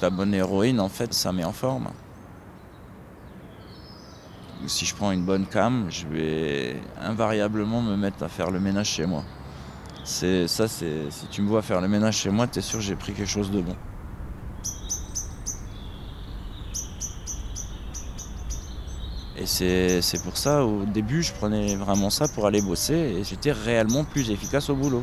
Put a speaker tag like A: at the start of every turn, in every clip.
A: Ta bonne héroïne, en fait, ça met en forme. Si je prends une bonne cam, je vais invariablement me mettre à faire le ménage chez moi. Ça, si tu me vois faire le ménage chez moi, t'es sûr que j'ai pris quelque chose de bon. Et c'est pour ça, au début, je prenais vraiment ça pour aller bosser et j'étais réellement plus efficace au boulot.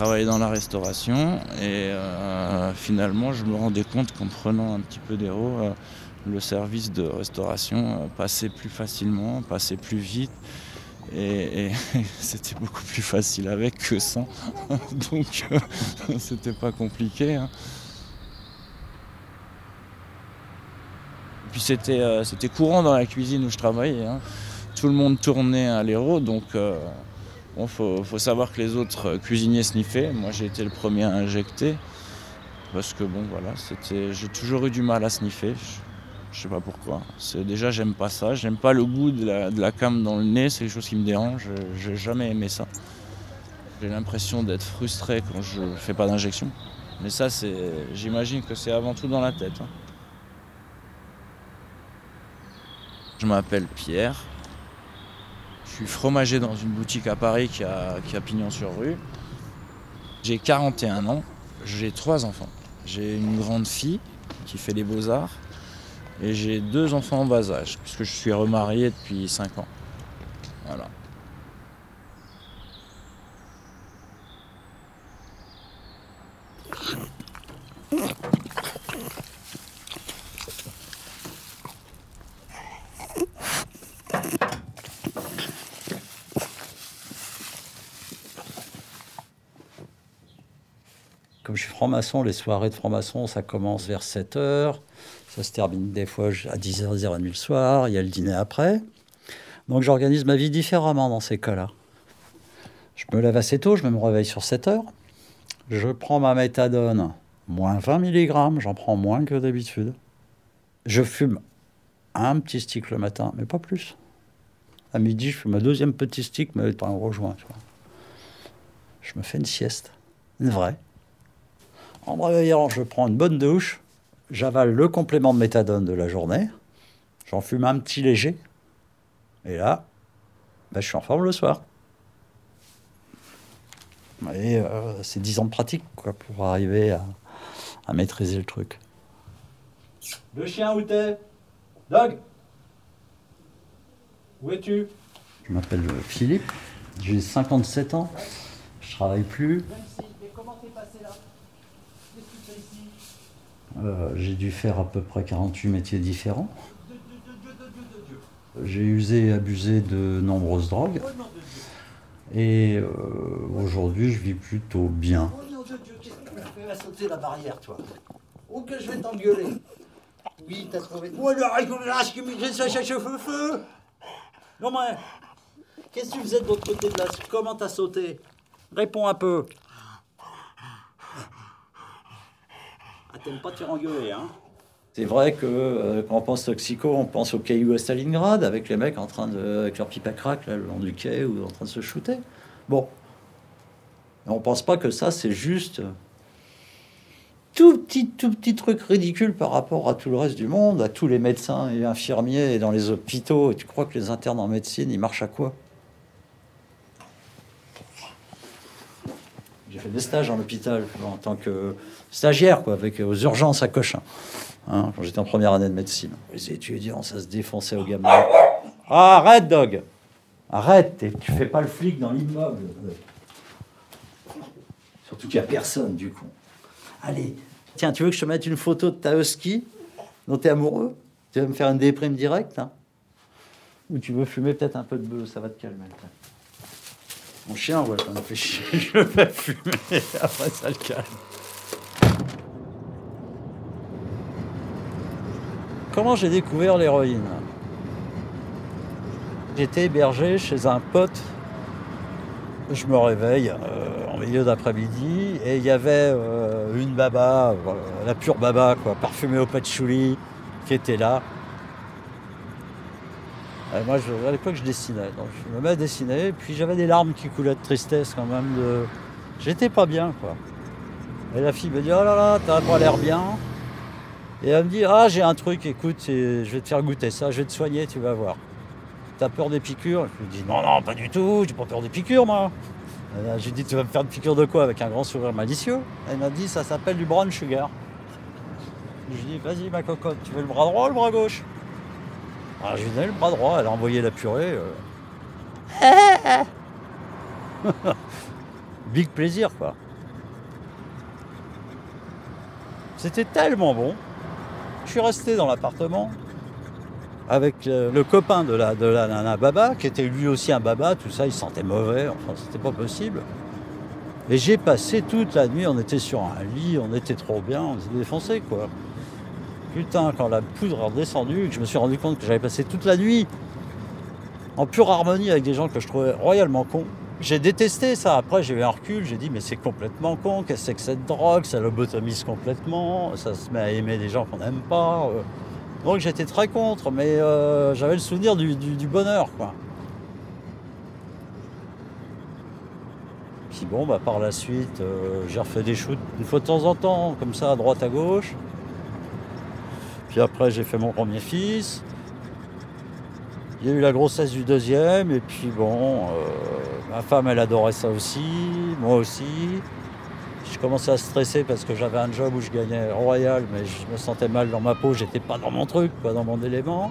A: Travaillais dans la restauration et euh, finalement, je me rendais compte qu'en prenant un petit peu d'héros, euh, le service de restauration euh, passait plus facilement, passait plus vite. Et, c'était beaucoup plus facile avec que sans. Donc c'était pas compliqué. Hein. Puis c'était courant dans la cuisine où je travaillais. Hein. Tout le monde tournait à l'héros, donc euh, faut, savoir que les autres cuisiniers sniffaient. Moi j'ai été le premier à injecter. Parce que bon voilà, j'ai toujours eu du mal à sniffer. Je, sais pas pourquoi. Déjà j'aime pas ça, j'aime pas le goût de la, de la cam dans le nez, c'est quelque chose qui me dérange. J'ai jamais aimé ça. J'ai l'impression d'être frustré quand je fais pas d'injection. Mais ça, j'imagine que c'est avant tout dans la tête. Hein. Je m'appelle Pierre. Je suis fromager dans une boutique à Paris qui a, pignon sur rue. J'ai 41 ans. J'ai trois enfants. J'ai une grande fille qui fait les beaux-arts. Et j'ai deux enfants en bas âge, puisque je suis remarié depuis 5 ans. Voilà.
B: Je suis franc-maçon, les soirées de franc-maçon, ça commence vers 7 h Ça se termine des fois à 10h, 10h30 le soir. Il y a le dîner après. Donc j'organise ma vie différemment dans ces cas-là. Je me lève assez tôt, je me réveille sur 7 h Je prends ma méthadone, moins 20 mg, j'en prends moins que d'habitude. Je fume un petit stick le matin, mais pas plus. À midi, je fais ma deuxième petit stick, mais étant rejoint. Je me fais une sieste, une vraie. En me réveillant, je prends une bonne douche, j'avale le complément de méthadone de la journée, j'en fume un petit léger, et là, ben, je suis en forme le soir. Et euh, c'est 10 ans de pratique quoi, pour arriver à, à maîtriser le truc. Le chien où t'es? Dog Où es-tu? Je m'appelle Philippe, j'ai 57 ans, je travaille plus. Euh, j'ai dû faire à peu près 48 métiers différents. J'ai usé et abusé de nombreuses drogues. Et euh, aujourd'hui, je vis plutôt bien. Oh non, Dieu, qu'est-ce que tu fais sauter la barrière, toi? Oh, que je vais t'engueuler. Oui, t'as trouvé. Oh, me ça cherche feu feu. Non, mais. Qu'est-ce que tu faisais de l'autre côté de la. Comment t'as sauté? Réponds un peu. T'aimes pas te faire engueuler, hein c'est vrai que euh, quand on pense toxico, on pense au caillou à Stalingrad avec les mecs en train de, avec leur pipe à crack là, le long du quai ou en train de se shooter. Bon, on pense pas que ça c'est juste tout petit tout petit truc ridicule par rapport à tout le reste du monde, à tous les médecins et infirmiers dans les hôpitaux. Et tu crois que les internes en médecine ils marchent à quoi? J'ai fait des stages en hôpital en tant que stagiaire, quoi, avec aux urgences à Cochin, hein, quand j'étais en première année de médecine. Les étudiants, ça se défonçait au gamin. Ah, arrête, dog Arrête, tu fais pas le flic dans l'immeuble. Surtout qu'il n'y a personne, du coup. Allez, tiens, tu veux que je te mette une photo de ta husky dont tu es amoureux? Tu vas me faire une déprime directe hein? Ou tu veux fumer peut-être un peu de bœuf, ça va te calmer. Mon chien, ouais, ça me fait chier. Je vais fumer, après ça le calme. Comment j'ai découvert l'héroïne? J'étais hébergé chez un pote. Je me réveille euh, en milieu d'après-midi et il y avait euh, une baba, la pure baba, quoi, parfumée au patchouli, qui était là. Euh, moi, à l'époque, je dessinais. Donc, je me mets à dessiner. Puis j'avais des larmes qui coulaient de tristesse quand même. De... J'étais pas bien, quoi. Et la fille me dit Oh là là, t'as pas l'air bien. Et elle me dit Ah, j'ai un truc, écoute, je vais te faire goûter ça, je vais te soigner, tu vas voir. T'as peur des piqûres? Je lui dis Non, non, pas du tout, j'ai pas peur des piqûres, moi. Je lui dis Tu vas me faire une piqûre de quoi? Avec un grand sourire malicieux. Elle m'a dit Ça s'appelle du brown sugar. Je lui dis Vas-y, ma cocotte, tu veux le bras droit ou le bras gauche? Alors, Je lui le bras droit, elle a envoyé la purée. Euh. Big plaisir, quoi. C'était tellement bon. Je suis resté dans l'appartement avec euh, le, copain de la, de la nana Baba, qui était lui aussi un Baba, tout ça, il sentait mauvais, enfin c'était pas possible. Et j'ai passé toute la nuit, on était sur un lit, on était trop bien, on s'est défoncé quoi. Putain, quand la poudre est redescendue, je me suis rendu compte que j'avais passé toute la nuit en pure harmonie avec des gens que je trouvais royalement cons. J'ai détesté ça. Après, j'ai eu un recul. J'ai dit, mais c'est complètement con. Qu'est-ce que c'est que cette drogue? Ça lobotomise complètement. Ça se met à aimer des gens qu'on n'aime pas. Euh. Donc, j'étais très contre. Mais euh, j'avais le souvenir du, bonheur, quoi. Puis bon, bah, par la suite, euh, j'ai refait des shoots une fois de temps en temps, comme ça, à droite, à gauche. Puis après, j'ai fait mon premier fils. Il y a eu la grossesse du deuxième, et puis bon, euh, ma femme elle adorait ça aussi, moi aussi. Je commençais à stresser parce que j'avais un job où je gagnais royal, mais je me sentais mal dans ma peau, j'étais pas dans mon truc, pas dans mon élément.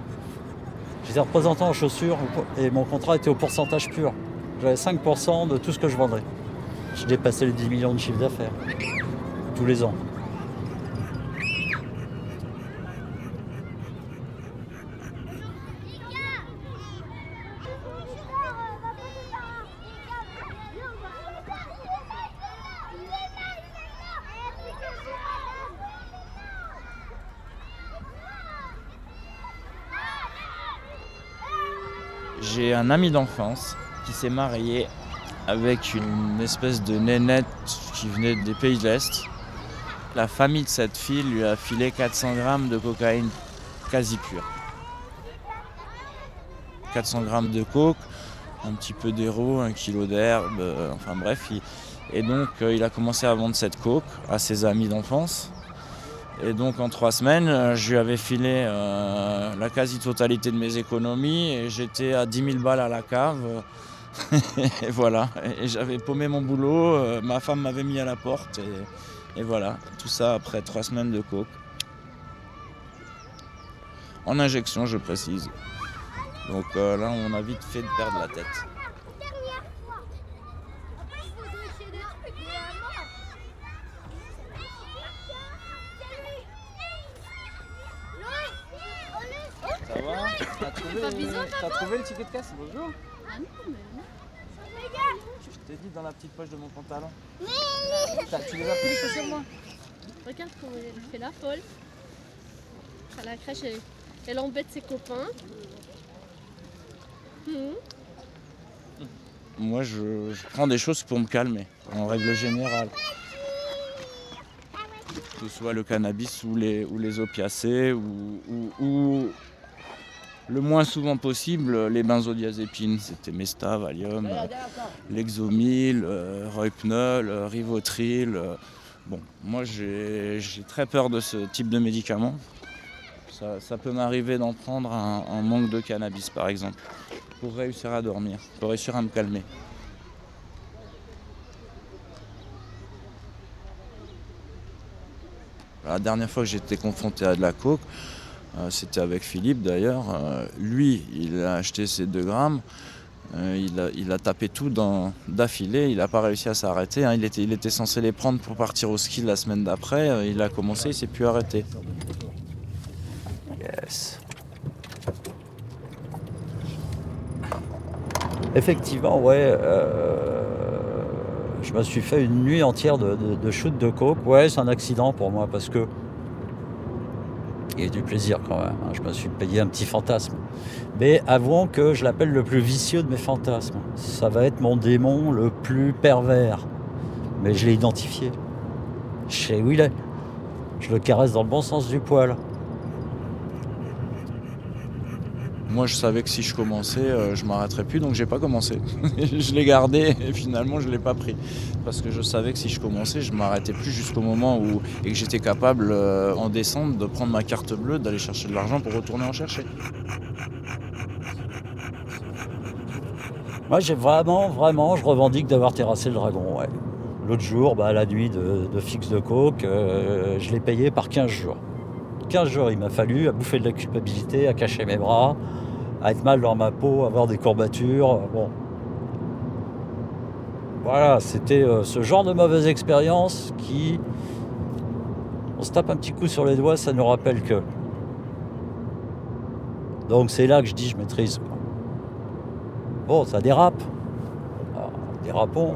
B: J'étais représentant en chaussures et mon contrat était au pourcentage pur. J'avais 5% de tout ce que je vendrais. Je dépassais les 10 millions de chiffre d'affaires tous les ans.
A: J'ai un ami d'enfance qui s'est marié avec une espèce de nénette qui venait des pays de l'Est. La famille de cette fille lui a filé 400 grammes de cocaïne quasi pure. 400 grammes de coke, un petit peu d'héros, un kilo d'herbe, euh, enfin bref. et donc euh, il a commencé à vendre cette coke à ses amis d'enfance. Et donc en trois semaines, euh, je lui avais filé euh, la quasi-totalité de mes économies et j'étais à 10 000 balles à la cave. et voilà, et j'avais paumé mon boulot, euh, ma femme m'avait mis à la porte et, voilà, tout ça après trois semaines de coke. En injection, je précise. Donc là, on a vite fait de perdre la tête. T'as trouvé le ticket de caisse Bonjour. Ah non, mais non. Je t'ai dit dans la petite poche de mon pantalon. Tu les as pris les chaussures moi
C: Regarde comment elle fait la folle. À la crèche, elle, embête ses copains.
A: Hmm. Moi, je, prends des choses pour me calmer, en règle générale. Que ce soit le cannabis ou les, ou les opiacés ou, ou le moins souvent possible les benzodiazépines. C'était Mesta, Valium, euh, Lexomil, euh, euh, Rivotril. Bon, moi j'ai très peur de ce type de médicaments. Ça, peut m'arriver d'en prendre en manque de cannabis par exemple, pour réussir à dormir, pour réussir à me calmer. La dernière fois que j'étais confronté à de la coke, euh, c'était avec Philippe d'ailleurs. Euh, lui, il a acheté ses 2 grammes. Euh, il, a, tapé tout d'affilée, il n'a pas réussi à s'arrêter. Hein. Il, était, il était censé les prendre pour partir au ski la semaine d'après. il a commencé, il s'est plus arrêté.
B: Yes. Effectivement, ouais. je me suis fait une nuit entière de, de shoot de coke. Ouais, c'est un accident pour moi parce que y a du plaisir quand même. Hein. Je me suis payé un petit fantasme. Mais avouons que je l'appelle le plus vicieux de mes fantasmes. Ça va être mon démon le plus pervers. Mais je l'ai identifié. Je sais où il est. Je le caresse dans le bon sens du poil.
A: Moi, je savais que si je commençais, euh, je m'arrêterais plus, donc j'ai pas commencé. je l'ai gardé et finalement, je l'ai pas pris. Parce que je savais que si je commençais, je m'arrêtais plus jusqu'au moment où j'étais capable, euh, en descente, de prendre ma carte bleue, d'aller chercher de l'argent pour retourner en chercher.
B: Moi, j'ai vraiment, vraiment, je revendique d'avoir terrassé le dragon. L'autre jour, bah, la nuit de, de fixe de coke, euh, je l'ai payé par 15 jours. 15 jours, il m'a fallu à bouffer de la culpabilité, à cacher mes bras, à être mal dans ma peau, à avoir des courbatures. Bon. Voilà, c'était euh, ce genre de mauvaise expérience qui. On se tape un petit coup sur les doigts, ça nous rappelle que. Donc c'est là que je dis je maîtrise. Bon, ça dérape. Alors, dérapons.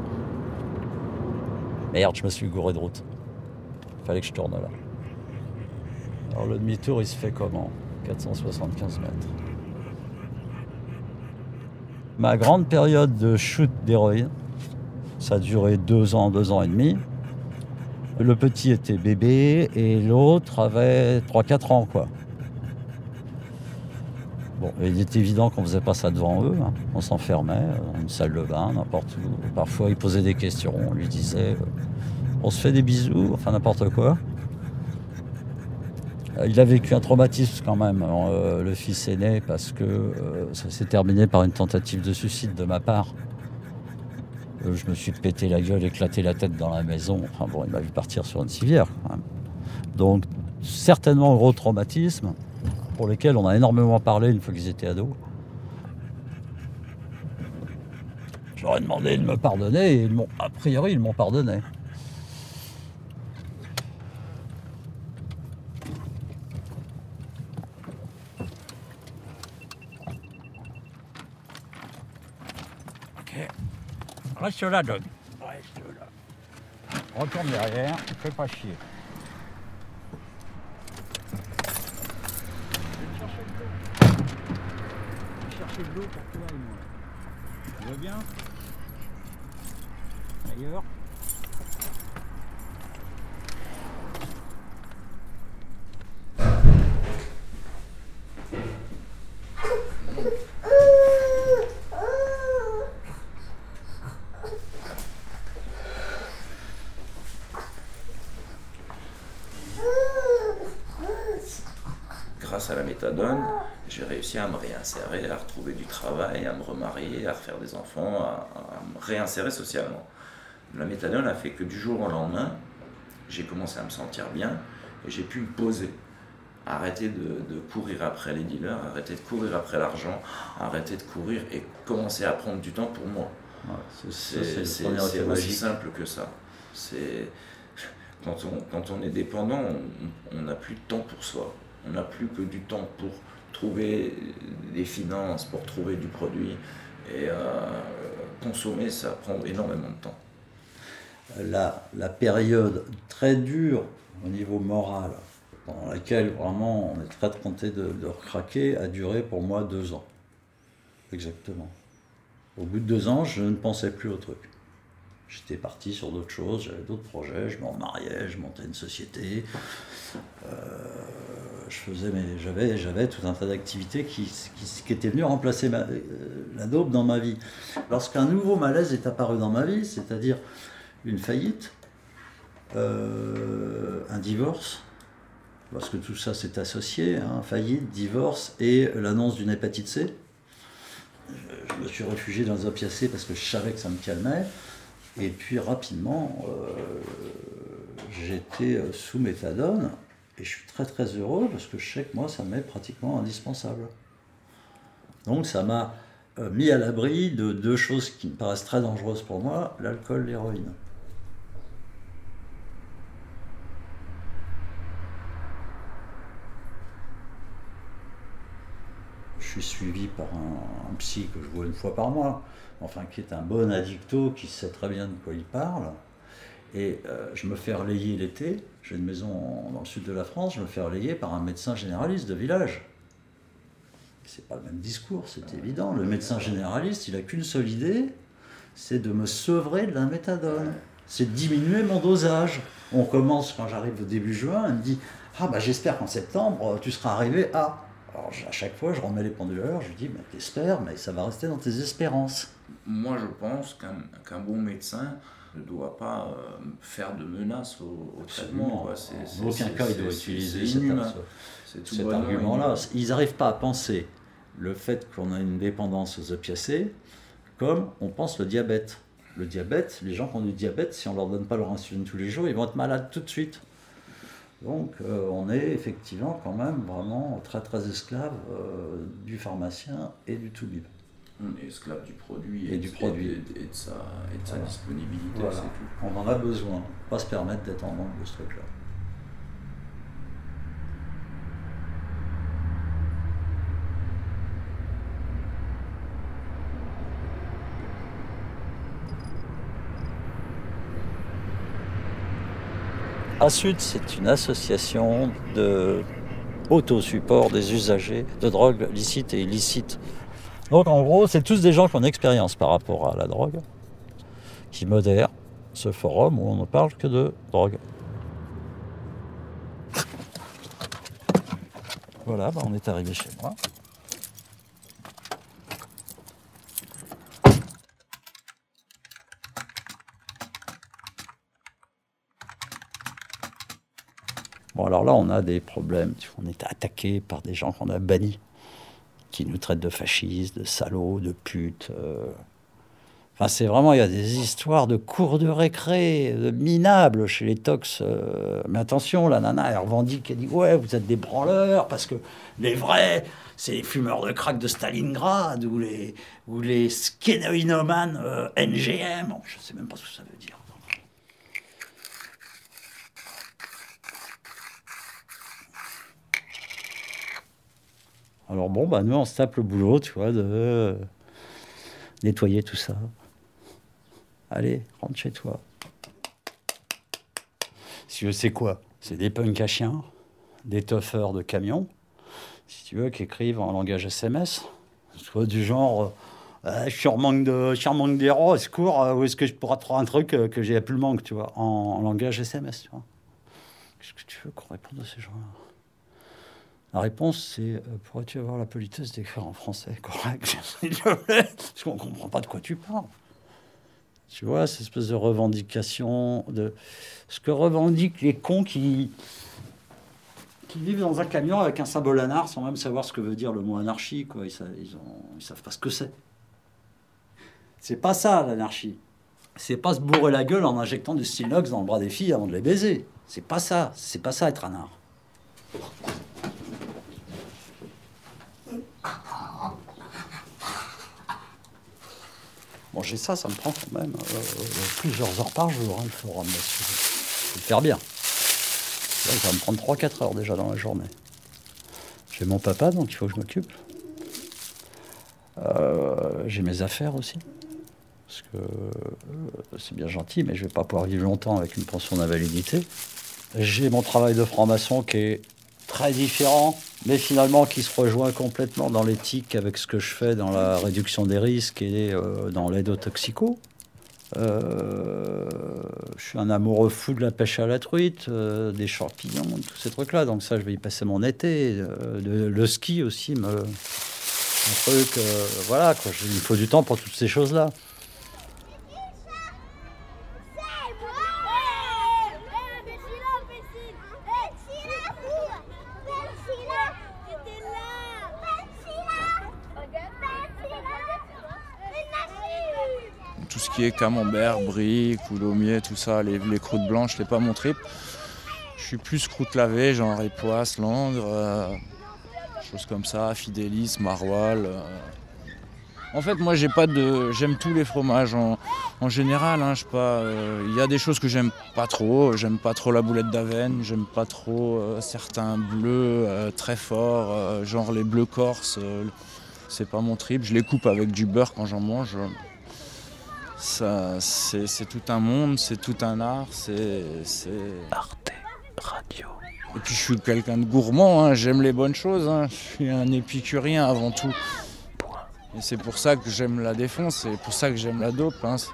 B: Merde, je me suis gouré de route. Fallait que je tourne là. Alors le demi-tour, il se fait comment? 475 mètres. Ma grande période de shoot d'héroïne, ça a duré deux ans, deux ans et demi. Le petit était bébé et l'autre avait 3-4 ans, quoi. Bon, il était évident qu'on faisait pas ça devant eux. hein. On s'enfermait dans une salle de bain, n'importe où. Parfois, il posait des questions. On lui disait euh, on se fait des bisous, enfin n'importe quoi. Euh, Il a vécu un traumatisme quand même, euh, le fils aîné, parce que euh, ça s'est terminé par une tentative de suicide de ma part. Je me suis pété la gueule, éclaté la tête dans la maison. Enfin bon, il m'a vu partir sur une civière. Donc, certainement un gros traumatisme pour lesquels on a énormément parlé une fois qu'ils étaient ados. Ai demandé de me pardonner et a priori, ils m'ont pardonné. Reste là, Doug. Reste là. Retourne derrière, fais pas chier. chercher de l'eau pour toi et moi.
A: Grâce à la méthadone, j'ai réussi à me réinsérer, à retrouver du travail, à me remarier, à refaire des enfants, à, à me réinsérer socialement. La méthadone a fait que du jour au lendemain, j'ai commencé à me sentir bien et j'ai pu me poser. Arrêter de, de courir après les dealers, arrêter de courir après l'argent, arrêter de courir et commencer à prendre du temps pour moi.
B: Ouais, c'est-
A: aussi simple que ça. Quand on, quand on est dépendant, on n'a plus de temps pour soi. On n'a plus que du temps pour trouver des finances, pour trouver du produit. Et euh, consommer, ça prend énormément de temps.
B: la, la période très dure au niveau moral, dans laquelle vraiment on est très tenté de, de recraquer, a duré pour moi deux ans. Exactement. Au bout de deux ans, je ne pensais plus au truc. J'étais parti sur d'autres choses, j'avais d'autres projets, je me remariais, je montais une société. Euh, je faisais mes, j'avais, tout un tas d'activités qui, qui, qui étaient venues remplacer euh, la dope dans ma vie. Lorsqu'un nouveau malaise est apparu dans ma vie, c'est-à-dire une faillite, euh, un divorce, parce que tout ça s'est associé, hein, faillite, divorce et l'annonce d'une hépatite C. Je, me suis réfugié dans un opiacés parce que je savais que ça me calmait. Et puis rapidement, euh, j'étais sous méthadone et je suis très très heureux parce que je sais que moi ça m'est pratiquement indispensable. Donc ça m'a euh, mis à l'abri de deux choses qui me paraissent très dangereuses pour moi, l'alcool, l'héroïne. Je suis suivi par un, un psy que je vois une fois par mois, enfin qui est un bon addicto, qui sait très bien de quoi il parle. Et euh, je me fais relayer l'été, j'ai une maison en- dans le sud de la France, je me fais relayer par un médecin généraliste de village. C'est pas le même discours, c'est évident. Le médecin généraliste, il a qu'une seule idée, c'est de me sevrer de la méthadone. C'est de diminuer mon dosage. On commence quand j'arrive au début juin, il me dit Ah bah j'espère qu'en septembre tu seras arrivé à. Alors à chaque fois, je remets les pendules à l'heure, je lui dis, mais t'espères, mais ça va rester dans tes espérances.
A: Moi, je pense qu'un bon médecin ne doit pas euh, faire de menaces au, au traitement.
B: En aucun cas, il doit utiliser cet, argument-là. Ils n'arrivent pas à penser le fait qu'on a une dépendance aux opiacés comme on pense le diabète. Le diabète, les gens qui ont du diabète, si on leur donne pas leur insuline tous les jours, ils vont être malades tout de suite. Donc euh, on est effectivement quand même vraiment très très esclave euh, du pharmacien et du toubib.
A: On est esclave du produit
B: Et du
A: de-
B: produit.
A: et, et de sa, et de sa
B: Voilà.
A: disponibilité,
B: Voilà.
A: c'est tout.
B: On en a besoin, pas se permettre d'être en manque de ce truc-là. C'est une association de auto-support des usagers de drogues licites et illicites. Donc en gros, c'est tous des gens qui ont expérience par rapport à la drogue, qui modèrent ce forum où on ne parle que de drogue. Voilà, bah, on est arrivé chez moi. Bon, alors là, on a des problèmes. On est attaqué par des gens qu'on a bannis, qui nous traitent de fascistes, de salauds, de putes. euh. Enfin, c'est vraiment, il y a des histoires de cours de récré, de minables chez les tox. euh. Mais attention, la nana, elle revendique, elle dit Ouais, vous êtes des branleurs, parce que les vrais, c'est les fumeurs de crack de Stalingrad, ou les, ou les euh, NGM. Bon, je sais même pas ce que ça veut dire. Alors bon, bah nous, on se tape le boulot, tu vois, de euh, nettoyer tout ça. Allez, rentre chez toi. Si tu veux, c'est quoi C'est des punks à chiens, des toughers de camions, si tu veux, qui écrivent en langage SMS. Soit du genre, euh, Ah, je suis en manque je d'héros, au secours, euh, où est-ce que je pourrais trouver un truc euh, que j'ai plus le manque, tu vois, en, en langage SMS, tu vois. Qu'est-ce que tu veux qu'on réponde à ces gens-là? La réponse, c'est euh, pourrais-tu avoir la politesse d'écrire en français correct? Parce qu'on ne comprend pas de quoi tu parles. Tu vois, cette espèce de revendication, de ce que revendiquent les cons qui, vivent dans un camion avec un symbole anar sans même savoir ce que veut dire le mot anarchie. Quoi. Ils ils savent pas ce que c'est. C'est pas ça, l'anarchie. C'est pas se bourrer la gueule en injectant du stylox dans le bras des filles avant de les baiser. C'est pas ça. C'est pas ça être un Manger ça, ça me prend quand même euh, plusieurs heures par jour, hein, le forum. Faut le faire bien. Là, ça va me prendre 3-4 heures déjà dans la journée. J'ai mon papa, donc il faut que je m'occupe. Euh, J'ai mes affaires aussi. Parce que euh, c'est bien gentil, mais je vais pas pouvoir vivre longtemps avec une pension d'invalidité. J'ai mon travail de franc-maçon qui est très différent, mais finalement qui se rejoint complètement dans l'éthique avec ce que je fais dans la réduction des risques et euh, dans l'aide aux toxicos. Euh, je suis un amoureux fou de la pêche à la truite, euh, des champignons, tous ces trucs-là. Donc ça, je vais y passer mon été. Euh, le, ski aussi, me, un truc, voilà, il me faut du temps pour toutes ces choses-là.
A: Qui est camembert, brie, coulommiers, tout ça, les, les croûtes blanches, c'est pas mon trip. Je suis plus croûte lavée, genre époisse, langre, euh, choses comme ça, fidélis, maroilles. euh. En fait, moi, j'ai pas de, j'aime tous les fromages en, en général. hein, euh, il y a des choses que j'aime pas trop. J'aime pas trop la boulette d'Avenne. J'aime pas trop euh, certains bleus très forts, genre les bleus corses. c'est pas mon trip. Je les coupe avec du beurre quand j'en mange. Ça, c'est c'est tout un monde, c'est tout un art, c'est. c'est-
B: Arte Radio.
A: Et puis je suis quelqu'un de gourmand, hein, j'aime les bonnes choses, hein, je suis un épicurien avant tout. Et c'est pour ça que j'aime la défense, c'est pour ça que j'aime la dope. hein, c'est-